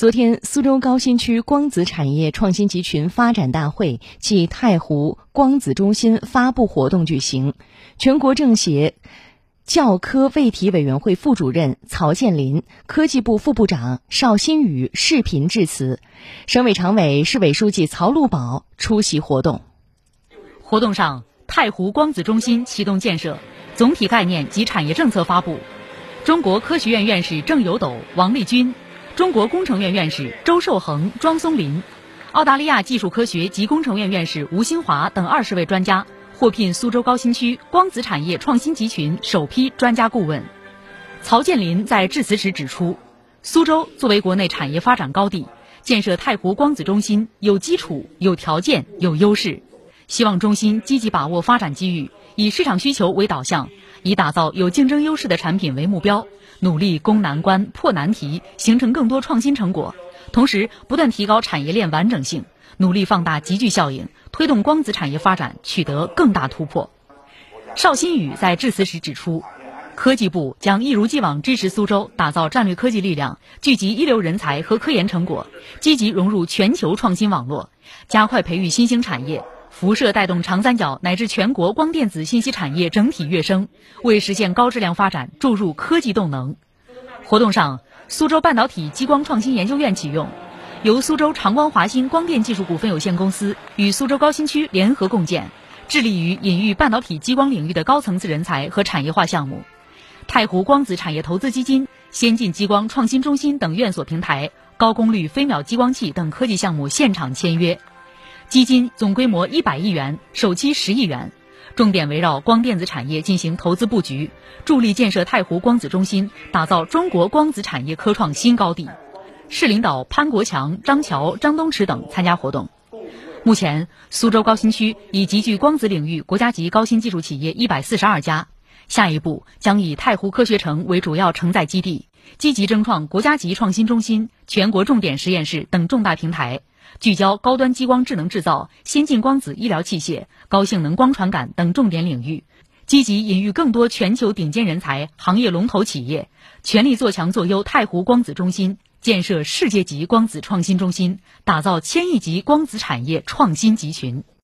昨天，苏州高新区光子产业创新集群发展大会暨太湖光子中心发布活动举行。全国政协教科卫体委员会副主任曹建林、科技部副部长邵新宇视频致辞，省委常委、市委书记曹路宝出席活动。活动上，太湖光子中心启动建设，总体概念及产业政策发布。中国科学院院士郑有斗、王立军。中国工程院院士周寿恒、庄松林，澳大利亚技术科学及工程院院士吴新华等二十位专家获聘苏州高新区光子产业创新集群首批专家顾问。曹建林在致辞时指出，苏州作为国内产业发展高地，建设太湖光子中心有基础、有条件、有优势，希望中心积极把握发展机遇，以市场需求为导向，以打造有竞争优势的产品为目标。努力攻难关、破难题，形成更多创新成果，同时不断提高产业链完整性，努力放大集聚效应，推动光子产业发展取得更大突破。邵新宇在致辞时指出，科技部将一如既往支持苏州打造战略科技力量，聚集一流人才和科研成果，积极融入全球创新网络，加快培育新兴产业。辐射带动长三角乃至全国光电子信息产业整体跃升，为实现高质量发展注入科技动能。活动上，苏州半导体激光创新研究院启用，由苏州长光华新光电技术股份有限公司与苏州高新区联合共建，致力于引育半导体激光领域的高层次人才和产业化项目。太湖光子产业投资基金、先进激光创新中心等院所平台、高功率飞秒激光器等科技项目现场签约。基金总规模一百亿元，首期十亿元，重点围绕光电子产业进行投资布局，助力建设太湖光子中心，打造中国光子产业科创新高地。市领导潘国强、张乔、张东池等参加活动。目前，苏州高新区已集聚光子领域国家级高新技术企业一百四十二家，下一步将以太湖科学城为主要承载基地，积极争创国家级创新中心、全国重点实验室等重大平台。聚焦高端激光智能制造、先进光子医疗器械、高性能光传感等重点领域，积极引育更多全球顶尖人才、行业龙头企业，全力做强做优太湖光子中心，建设世界级光子创新中心，打造千亿级光子产业创新集群。